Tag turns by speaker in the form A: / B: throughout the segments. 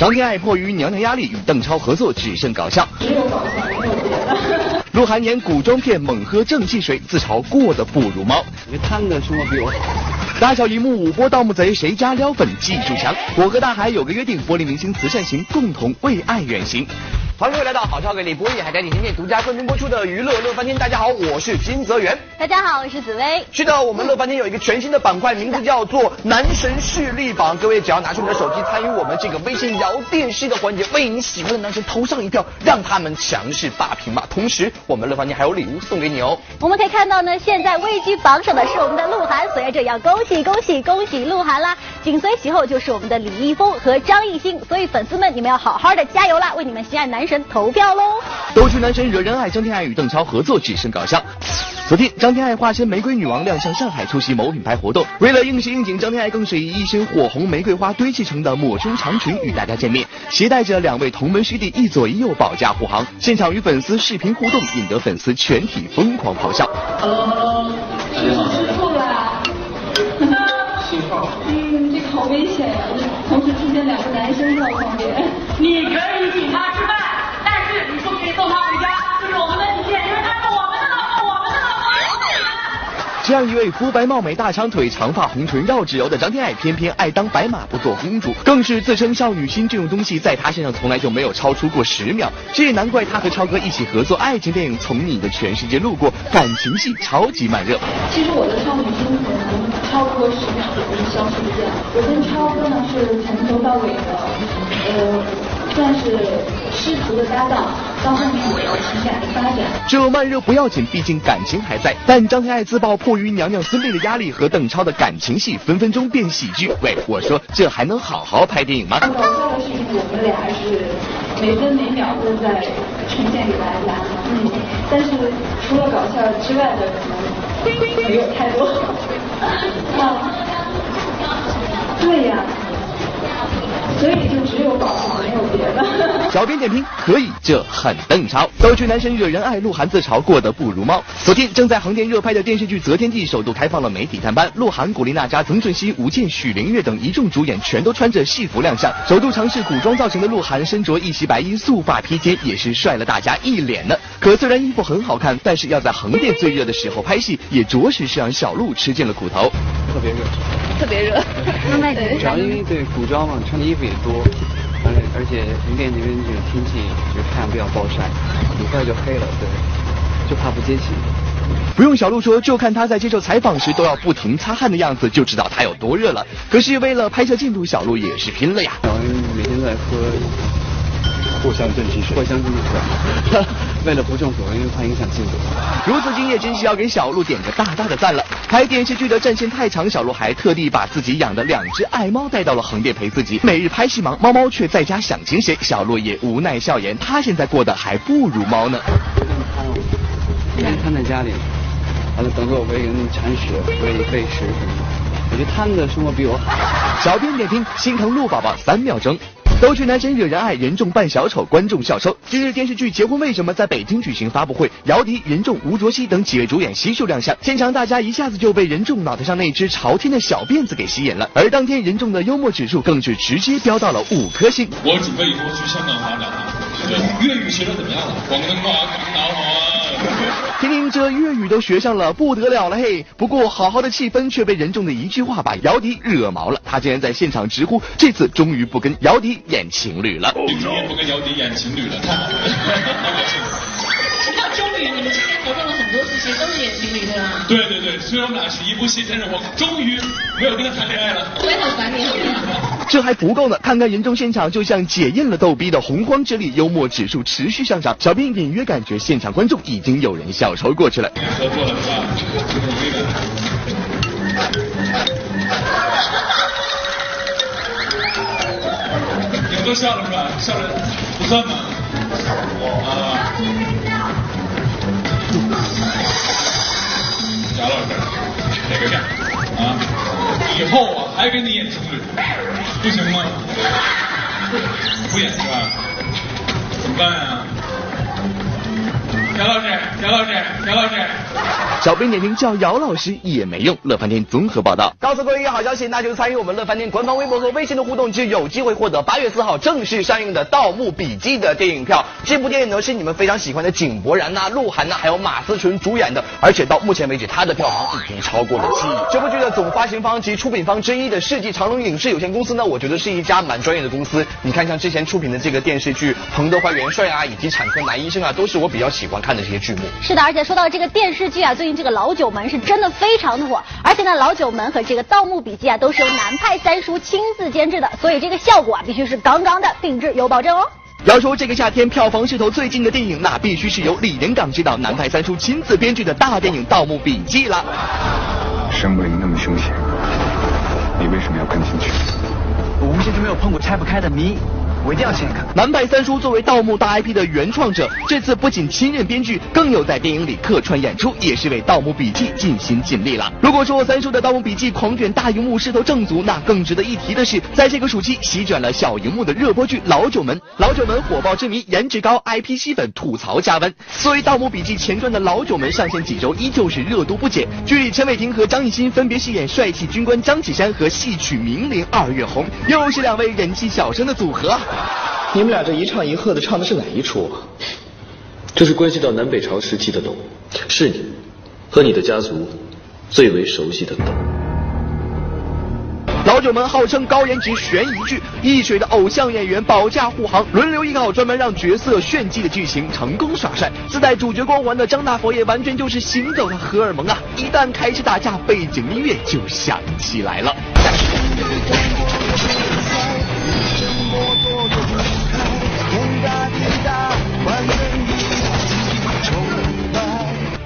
A: 张天爱迫于娘娘压力与邓超合作，只剩搞笑。鹿晗演古装片猛喝正气水，自嘲过得不如猫。
B: 因为他们的生活比我好。
A: 大小荧幕五波盗墓贼，谁家撩粉技术强？我和大海有个约定，玻璃明星慈善行，共同为爱远行。欢迎各位来到好笑给力播艺海苔点心面独家冠名播出的娱乐乐翻天。大家好，我是金泽源。
C: 大家好，我是紫薇。
A: 是的，我们乐翻天有一个全新的板块，名字叫做男神势力榜。各位只要拿出你的手机，参与我们这个微信摇电视的环节，为你喜欢的男神投上一票，让他们强势霸屏吧。同时，我们乐翻天还有礼物送给你哦。
C: 我们可以看到呢，现在位居榜首的是我们的鹿晗，所以这要恭喜恭喜恭喜鹿晗啦！紧随其后就是我们的李易峰和张艺兴，所以粉丝们你们要好好的加油啦，为你们心爱男神投票喽！
A: 都去男神惹人爱，张天爱与邓超合作只剩搞笑。昨天，张天爱化身玫瑰女王亮相上海出席某品牌活动，为了应时应景，张天爱更是以一身火红玫瑰花堆砌成的抹胸长裙与大家见面，携带着两位同门师弟一左一右保驾护航，现场与粉丝视频互动，引得粉丝全体疯狂咆哮。
D: Hello，是吃醋了？信号。嗯，这个好危险呀！同时出现两个男生在我旁边。
E: 你可以请他吃饭，这
A: 样一位肤白貌美、大长腿、长发红唇、绕指柔的张天爱，偏偏爱当白马不做公主，更是自称少女心这种东西，在她身上从来就没有超出过十秒。这也难怪她和超哥一起合作爱情电影《从你的全世界路过》，感情戏超级慢热。
D: 其实我的少女心可能超过十秒就会消失不见。我跟超哥呢是从头到尾的，呃，算是师徒的搭档，到后面有情感的发展。
A: 这慢热不要紧，毕竟感情还在。但张天爱自曝迫于娘娘孙俪的压力和邓超的感情戏，分分钟变喜剧。喂，我说这还能好好拍电影吗？
D: 搞笑的事情，我们俩是每分每秒都在呈现给大家。嗯，但是除了搞笑之外的，可能没有太多。啊，对呀，所以就只有搞笑，没有别的。
A: 小编点评可以，这很邓超。都去男神惹人爱，鹿晗自嘲过得不如猫。昨天正在横店热拍的电视剧《择天记》首度开放了媒体探班，鹿晗、古力娜扎、曾舜晞、吴健、许凌月等一众主演全都穿着戏服亮相。首度尝试古装造型的鹿晗，身着一袭白衣，素发披肩，也是帅了大家一脸呢。可虽然衣服很好看，但是要在横店最热的时候拍戏，也着实是让小鹿吃尽了苦头。
B: 特别热，
C: 特别热，那卖点
B: 主要因为对古装嘛，穿的衣服也多，而且而且横店那边这个天气就是太阳比较暴晒，很快就黑了，对，就怕不接气。
A: 不用小鹿说，就看他在接受采访时都要不停擦汗的样子，就知道他有多热了。可是为了拍摄进度，小鹿也是拼了呀。
B: 然后每天在喝
F: 藿香正气水。
B: 藿香正气水，为了不中暑，因为怕影响进度。
A: 如此敬业，真是要给小鹿点个大大的赞了。拍电视剧的战线太长，小鹿还特地把自己养的两只爱猫带到了横店陪自己。每日拍戏忙，猫猫却在家想情谁，小鹿也无奈笑言，他现在过得还不如猫呢。
B: 天天瘫在家里，完了等着我喂人铲屎、喂喂食什么的。我觉得他们的生活比我好。
A: 小编点评：心疼鹿宝宝三秒钟。都去男神惹人爱，任重扮小丑，观众笑收。今日电视剧《结婚为什么》在北京举行发布会，姚笛、任重、吴卓羲等几位主演悉数亮相，现场大家一下子就被任重脑袋上那只朝天的小辫子给吸引了。而当天任重的幽默指数更是直接飙到了五颗星。
G: 我准备以后去香港发展啊，对，粤语学的怎么样了？广东话讲得好啊。
A: 听听这粤语都学上了，不得了了嘿！不过好好的气氛却被任重的一句话把姚笛惹毛了，他竟然在现场直呼这次终于不跟姚笛演情侣了。
G: 终于不跟姚笛演情侣了，太好了，太高兴了。
E: 那终于你们之前合作了很多次，其实都是演情侣对吧？
G: 对对对，虽然我们俩是一部戏，但是我终于没有跟他谈恋爱了。
E: 我也很烦你，
A: 这还不够呢，看看任重现场就像解验了逗逼的洪荒之力，幽默指数持续上涨。小编隐约感觉现场观众已经有人笑抽过去了。
G: 你们都笑了是吧？笑了不算吗？啊。贾老师，哪个假啊？以后啊还跟你演情侣，不行吗？不演是吧？怎么办啊？贾老师，贾老师，贾老师。
A: 小编点评叫姚老师也没用。乐翻天综合报道。告诉各位一个好消息，那就是参与我们乐翻天官方微博和微信的互动，就有机会获得八月四号正式上映的《盗墓笔记》的电影票。这部电影呢是你们非常喜欢的井柏然呐、鹿晗呐，还有马思纯主演的，而且到目前为止，它的票房已经超过了七亿。这部剧的总发行方及出品方之一的世纪长隆影视有限公司呢，我觉得是一家蛮专业的公司。你看，像之前出品的这个电视剧《彭德怀元帅》啊，以及《产科男医生》啊，都是我比较喜欢看的这些剧目。
C: 是的，而且说到这个电视剧啊，最近这个《老九门》是真的非常的火，而且呢，《老九门》和这个《盗墓笔记》啊，都是由南派三叔亲自监制的，所以这个效果啊，必须是杠杠的，定制有保证哦。
A: 要说这个夏天票房势头最近的电影，那必须是由李连港执导、南派三叔亲自编剧的大电影《盗墓笔记》了。
F: 生不灵那么凶险，你为什么要跟进去？
H: 我无限就没有碰过拆不开的谜，我一定要亲眼看。
A: 南派三叔作为盗墓大 IP 的原创者，这次不仅亲任编剧，更有在电影里客串演出，也是为《盗墓笔记》尽心尽力了。如果说三叔的《盗墓笔记》狂卷大荧幕势头正足，那更值得一提的是，在这个暑期席卷了小荧幕的热播剧《老九门》。《老九门》火爆之谜，颜值高，IP 吸粉，吐槽加温。作为《盗墓笔记》前传的《老九门》上线几周，依旧是热度不减。剧里陈伟霆和张艺兴分别饰演帅气军官张启山和戏曲名伶二月红，又是两位人气小生的组合。
I: 你们俩这一唱一和的，唱的是哪一出啊？这是关系到南北朝时期的斗，是你和你的家族最为熟悉的斗。
A: 老九门号称高颜值悬疑剧，一水的偶像演员保驾护航，轮流依靠专门让角色炫技的剧情，成功耍帅。自带主角光环的张大佛爷完全就是行走的荷尔蒙啊！一旦开始打架，背景音乐就响起来了。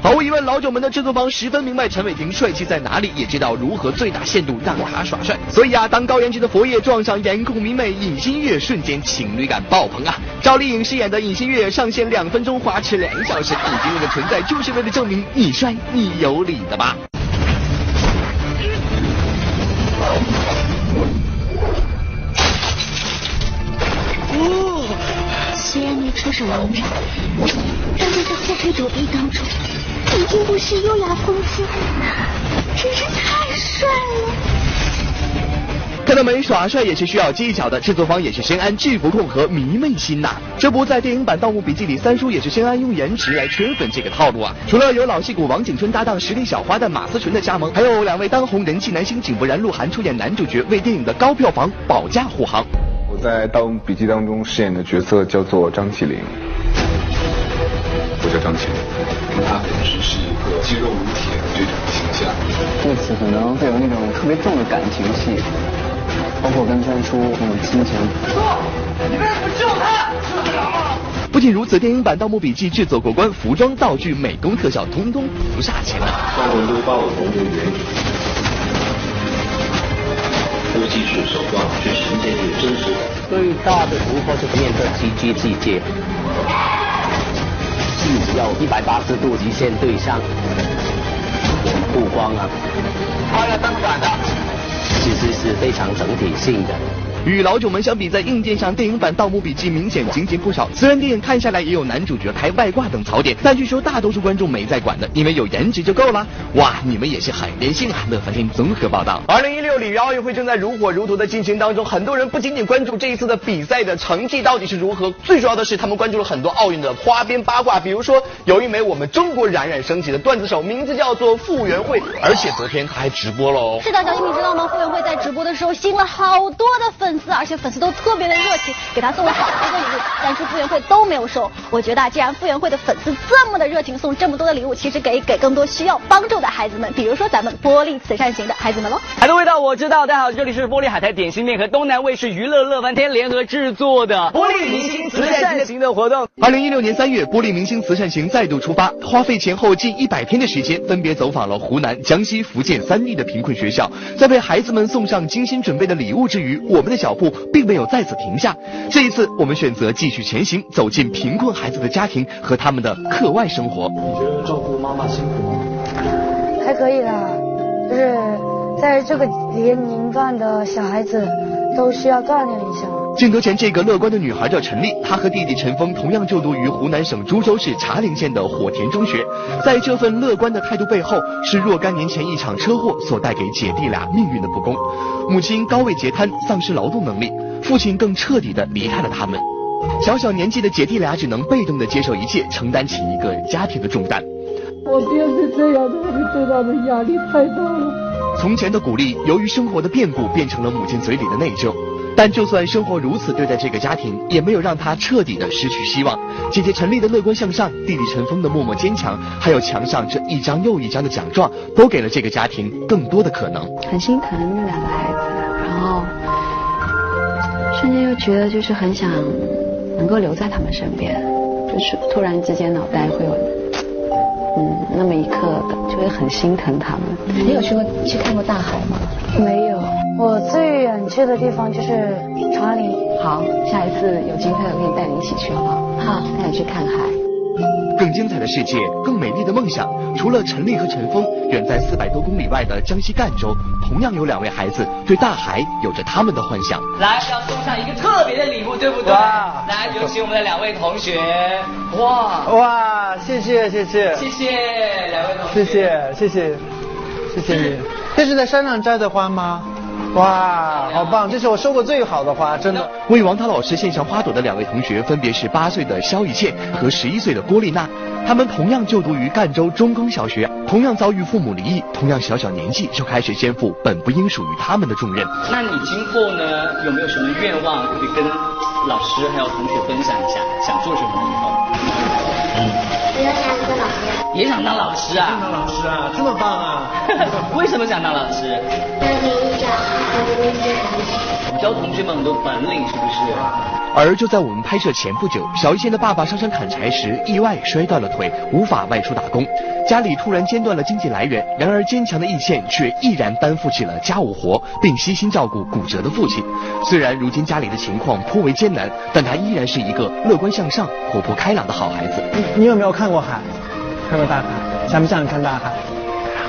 A: 毫无疑问，老九门的制作方十分明白陈伟霆帅气在哪里，也知道如何最大限度让他耍帅。所以啊，当高颜值的佛爷撞上颜控明媚尹新月，瞬间情侣感爆棚啊！赵丽颖饰演的尹新月上线两分钟，花痴两小时，尹新月的存在就是为了证明你帅你有理的吧？
J: 虽然没出手赢场，但是在后退躲避当中，已经不是优雅风姿，真是太帅了。
A: 看到没，耍帅也是需要技巧的，制作方也是深谙制服控和迷妹心呐。这不在电影版《盗墓笔记》里，三叔也是深谙用颜值来圈粉这个套路啊。除了有老戏骨王景春搭档实力小花旦马思纯的加盟，还有两位当红人气男星井柏然、鹿晗出演男主角，为电影的高票房保驾护航。
F: 我在《盗墓笔记》当中饰演的角色叫做张起灵，我叫张起灵。
K: 他本身是一个肌肉如铁的这种形象。
B: 这次可能会有那种特别重的感情戏，包括跟三叔那种亲情。
E: 你为什么不救他？
A: 不仅如此，电影版《盗墓笔记》制作过关，服装、道具、美工特效通通不差钱呢。
K: 花纹都把我同为原这个技术手段去呈现这个真实感。
L: 最大的突破就是面对 CG 世界，记只要一百八十度极限对上。布光啊，
E: 换了灯管的，
L: 其实是非常整体性的。
A: 与老九门相比，在硬件上，电影版《盗墓笔记》明显精简不少。虽然电影看下来也有男主角开外挂等槽点，但据说大多数观众没在管的，因为有颜值就够了。哇，你们也是很任性啊！乐翻天综合报道。二零一六里约奥运会正在如火如荼的进行当中，很多人不仅仅关注这一次的比赛的成绩到底是如何，最主要的是他们关注了很多奥运的花边八卦，比如说有一枚我们中国冉冉升起的段子手，名字叫做傅园慧，而且昨天他还直播了哦。
C: 是的，小新你知道吗？傅园慧在直播的时候吸引了好多的粉丝，而且粉丝都特别的热情，给他送了好多的礼物，但是傅园慧都没有收。我觉得啊，既然傅园慧的粉丝这么的热情，送这么多的礼物，其实给给更多需要帮助的孩子们，比如说咱们玻璃慈善型的孩子们喽。
M: 海的味道我知道，大家好，这里是玻璃海苔点心店和东南卫视娱乐乐翻天联合制作的玻璃明星慈善型的活动。
A: 二零一六年三月，玻璃明星慈善行再度出发，花费前后近一百天的时间，分别走访了湖南、江西、福建三地的贫困学校，在为孩子们送上精心准备的礼物之余，我们的脚步并没有在此停下。这一次，我们选择继续前行，走进贫困孩子的家庭和他们的课外生活。
I: 你觉得照顾妈妈辛苦吗？
N: 还可以啦，就是在这个年龄段的小孩子都需要锻炼一下。
A: 镜头前这个乐观的女孩叫陈丽，她和弟弟陈峰同样就读于湖南省株洲市茶陵县的火田中学。在这份乐观的态度背后，是若干年前一场车祸所带给姐弟俩命运的不公。母亲高位截瘫，丧失劳动能力；父亲更彻底的离开了他们。小小年纪的姐弟俩只能被动的接受一切，承担起一个家庭的重担。
O: 我变成这样的，我对他们压力太大了。
A: 从前的鼓励，由于生活的变故，变成了母亲嘴里的内疚。但就算生活如此对待这个家庭，也没有让他彻底的失去希望。姐姐陈丽的乐观向上，弟弟陈峰的默默坚强，还有墙上这一张又一张的奖状，都给了这个家庭更多的可能。
P: 很心疼两个孩子，然后瞬间又觉得就是很想能够留在他们身边，就是突然之间脑袋会有，那么一刻就会很心疼他们。
Q: 你有去过去看过大海吗？
P: 没有。
N: 我最远去的地方就是长陵。
P: 好，下一次有机会我可以带你一起去，好不好？
N: 好，
P: 带你去看海。
A: 更精彩的世界，更美丽的梦想。除了陈丽和陈峰，远在四百多公里外的江西赣州，同样有两位孩子对大海有着他们的幻想。
M: 来，要送上一个特别的礼物，对不对？来，有请我们的两位同学。哇
R: 哇，谢谢谢谢
M: 谢谢两位同学，
R: 谢谢谢谢谢谢你。这是在山上摘的花吗？哇，好棒！这是我收过最好的花，真的。
A: 为王涛老师献上花朵的两位同学分别是八岁的肖一倩和十一岁的郭丽娜，他们同样就读于赣州中庚小学，同样遭遇父母离异，同样小小年纪就开始肩负本不应属于他们的重任。
M: 那你今后呢，有没有什么愿望可以跟老师还有同学分享一下？想做什么以后？
J: 我要当个老师。
M: 也想当老师啊？
R: 当老师啊，这么棒啊！
M: 为什么想当老师？
J: 教
M: 同学们很多本领，是不是？
A: 而就在我们拍摄前不久，小一线的爸爸上山砍柴时意外摔断了腿，无法外出打工，家里突然间断了经济来源。然而坚强的易线却毅然担负起了家务活，并悉心照顾骨折的父亲。虽然如今家里的情况颇为艰难，但他依然是一个乐观向上、活泼开朗的好孩子。
R: 你你有没有看过海？看过大海？想不想看大海？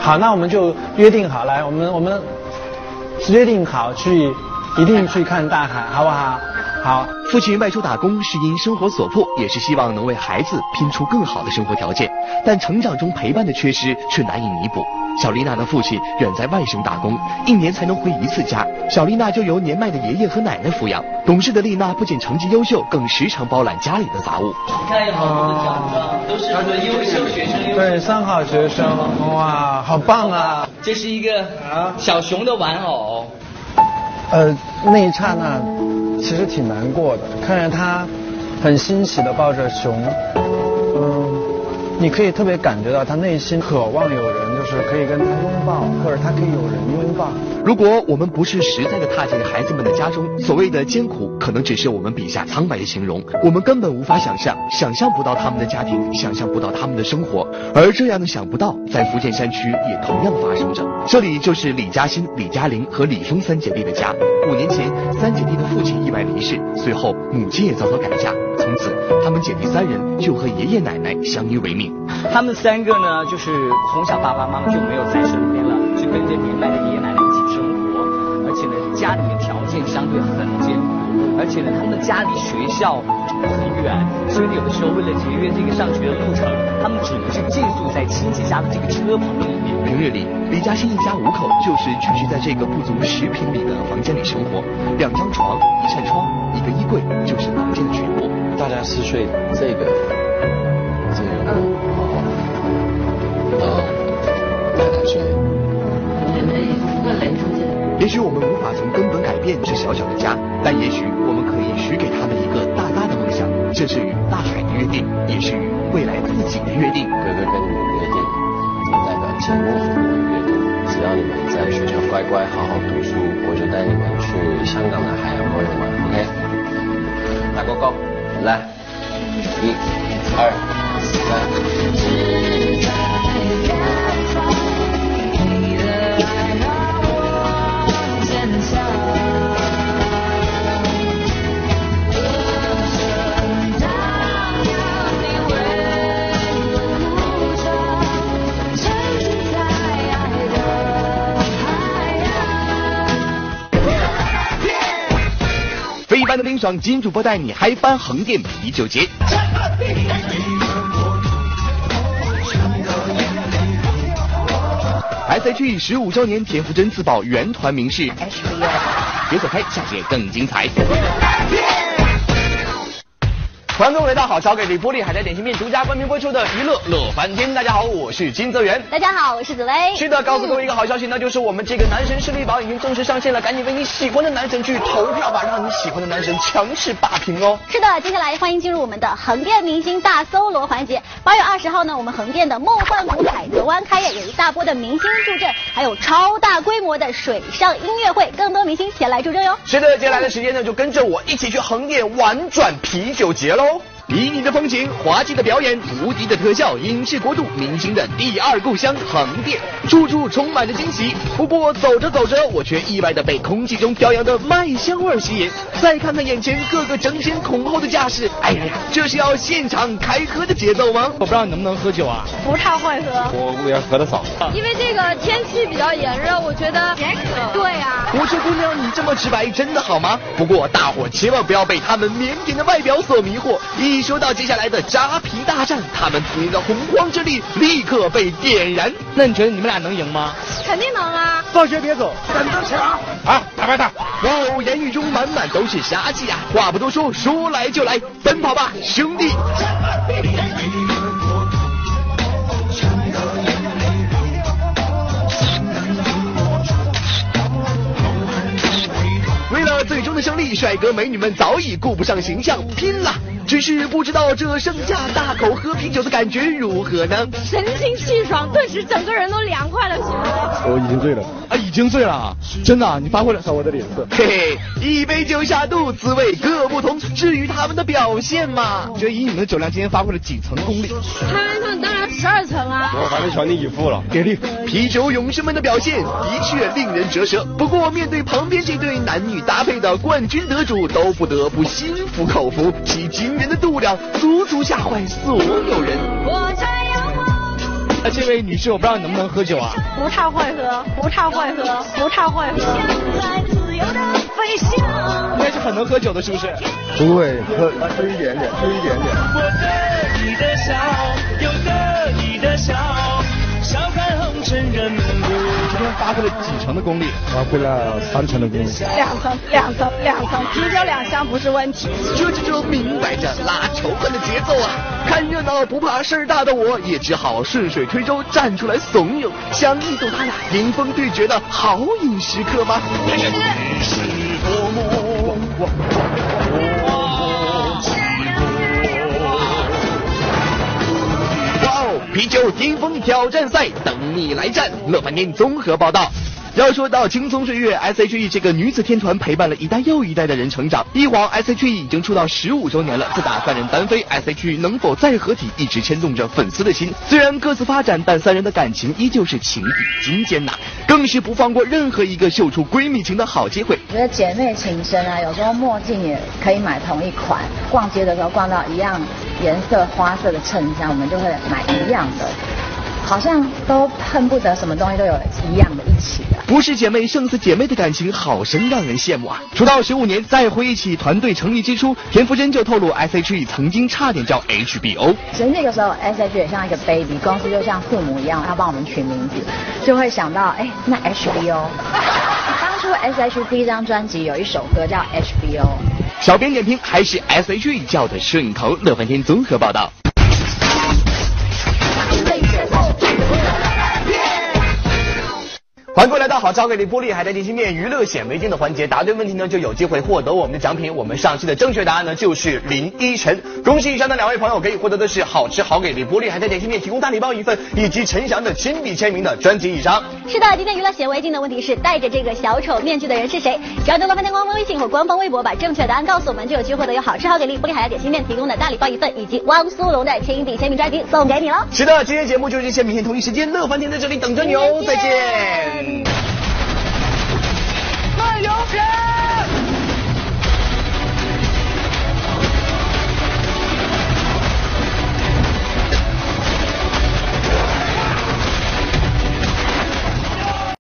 R: 好，那我们就约定好，来，我们我们约定好去，一定去看大海，好不好？好。
A: 父亲外出打工是因生活所迫，也是希望能为孩子拼出更好的生活条件。但成长中陪伴的缺失却难以弥补。小丽娜的父亲远在外省打工，一年才能回一次家，小丽娜就由年迈的爷爷和奶奶抚养。懂事的丽娜不仅成绩优秀，更时常包揽家里的杂物。
M: 你看有好多的奖状，都是我们优秀学生。
R: 对，三好学生，哇，好棒啊！
M: 这是一个小熊的玩偶。
R: 呃，那一刹那其实挺难过的，看着他很欣喜的抱着熊，你可以特别感觉到他内心渴望有人，就是可以跟他拥抱，或者他可以有人拥抱。
A: 如果我们不是实在的踏进孩子们的家中，所谓的艰苦，可能只是我们笔下苍白的形容。我们根本无法想象，想象不到他们的家庭，想象不到他们的生活。而这样的想不到，在福建山区也同样发生着。这里就是李嘉欣、李嘉玲和李峰三姐弟的家。五年前，三姐弟的父亲意外离世，随后母亲也遭到改嫁，从此他们姐弟三人就和爷爷奶奶相依为命。
M: 他们三个呢，就是从小爸爸妈妈就没有在身边了，就跟着年迈的爷爷奶奶一起生活，而且呢，家里面条件相对很艰苦，而且呢，他们的家离学校很远，所以有的时候为了节约这个上学的路程，他们只能是寄宿在亲戚家的这个车棚里面。
A: 平日里，李嘉欣一家五口就是居住在这个不足十平米的房间里生活，两张床、一扇窗、一个衣柜就是房间的全部。
I: 大家是睡这个这个屋，然后奶奶睡。
A: 也许我们无法从根本改变这小小的家，但也许我们可以许给他们一个大大的梦想，这是与大海的约定，也是与未来自己的约定。
I: 哥哥跟你们约定，也代表节目所跟你们约定，只要你们在学校乖乖好好读书，我就带你们去香港的海洋公园玩，OK？大哥哥，来，一、二、
A: 非一般的冰爽，金主播带你嗨翻横店啤酒节。S.H.E 十五周年，田馥甄自曝原团名是 HBO。别走开，下节更精彩。欢迎各位来到好超给力玻璃海苔点心面独家冠名播出的娱乐乐翻天。大家好，我是金泽源。
C: 大家好，我是紫薇。
A: 是的，告诉各位一个好消息，那就是我们这个男神势力榜已经正式上线了，赶紧为你喜欢的男神去投票吧，让你喜欢的男神强势霸屏哦。
C: 是的，接下来欢迎进入我们的横店明星大搜罗环节。八月二十号呢，我们横店的梦幻谷海泽湾开业，有一大波的明星助阵，还有超大规模的水上音乐会，更多明星前来助阵哟。
A: 是的，接下来的时间呢，就跟着我一起去横店玩转啤酒节喽。旖旎的风情，滑稽的表演，无敌的特效，影视国度，明星的第二故乡横店，处处充满着惊喜。不过走着走着，我却意外的被空气中飘扬的麦香味吸引。再看看眼前各个争先恐后的架势，哎呀呀，这是要现场开喝的节奏吗？
H: 我不知道你能不能喝酒啊？
S: 不太会喝，
F: 我也喝的少。
S: 因为这个天气比较炎热，我觉得对呀。
A: 我说姑娘，你这么直白真的好吗？不过大伙千万不要被他们腼腆的外表所迷惑。一说到接下来的扎皮大战，他们曾经的洪荒之力立刻被点燃。
H: 那你觉得你们俩能赢吗？
S: 肯定能啊！
H: 放学别走，
F: 等着抢啊！打败他！
A: 哇哦，言语中满满都是杀气啊！话不多说，说来就来，奔跑吧，兄弟！为了最终的胜利，帅哥美女们早已顾不上形象，拼了！只是不知道这盛夏大口喝啤酒的感觉如何呢？
S: 神清气爽，顿时整个人都凉快了许多。
F: 我已经醉了
H: 啊，已经醉了啊！真的，你发挥了
F: 看我的脸色。
A: 嘿嘿，一杯酒下肚，滋味各不同。至于他们的表现嘛，
H: 觉得以你们的酒量，今天发挥了几层功力？
S: 开玩笑，当然十二层啊！
F: 我反正全力以赴了，
H: 给力！
A: 啤酒勇士们的表现的确令人折舌。不过面对旁边这对男女搭配的冠军得主，都不得不心服口服，其惊人的度量足足吓坏所有人。
H: 那这位女士，我不知道你能不能喝酒啊？
S: 不太会喝，不太会喝，不太会喝。
H: 应该是很能喝酒的，是不是？
F: 不会喝，喝一点点，喝一点点。
T: 我得意的笑，又得意的笑，笑看红尘人不。
H: 今天发挥了几成的功力？
F: 发挥了三成的功力。
S: 两层，两层，两层，啤酒两箱不是问题。
A: 这这这明摆着拉仇恨的节奏啊！看热闹不怕事儿大的我，也只好顺水推舟站出来怂恿，想一睹他俩迎风对决的豪饮时刻吗？哇哦！啤酒巅峰挑战赛等你来战！乐翻天综合报道。要说到青葱岁月，S.H.E 这个女子天团陪伴了一代又一代的人成长。一晃，S.H.E 已经出道十五周年了。自打三人单飞，S.H.E 能否再合体，一直牵动着粉丝的心。虽然各自发展，但三人的感情依旧是情比金坚呐，更是不放过任何一个秀出闺蜜情的好机会。
Q: 我觉得姐妹情深啊，有时候墨镜也可以买同一款，逛街的时候逛到一样颜色花色的衬衫，我们就会买一样的。好像都恨不得什么东西都有一样的一起的。
A: 不是姐妹胜似姐妹的感情，好生让人羡慕啊！出道十五年，再回忆起团队成立之初，田馥甄就透露 S.H.E 曾经差点叫 H.B.O。
Q: 其实那个时候 S.H.E 也像一个 baby，公司就像父母一样，要帮我们取名字，就会想到，哎，那 H.B.O。当初 S.H.E 第一张专辑有一首歌叫 H.B.O。
A: 小编点评还是 S.H.E 叫的顺口。乐翻天综合报道。欢迎各位来到好超给力玻璃海苔点心面娱乐显微镜的环节，答对问题呢就有机会获得我们的奖品。我们上期的正确答案呢就是林依晨，恭喜以上的两位朋友可以获得的是好吃好给力玻璃海苔点心面提供大礼包一份，以及陈翔的亲笔签名的专辑一张。
C: 是的，今天娱乐显微镜的问题是戴着这个小丑面具的人是谁？只要登录饭店官方微信或官方微博，把正确答案告诉我们，就有机会获得由好吃好给力玻璃海苔点心面提供的大礼包一份，以及汪苏泷的亲笔签名专辑送给你喽。
A: 是的，今天节目就是这些，明天同一时间乐翻天在这里等着你哦，再见。
T: 卖油条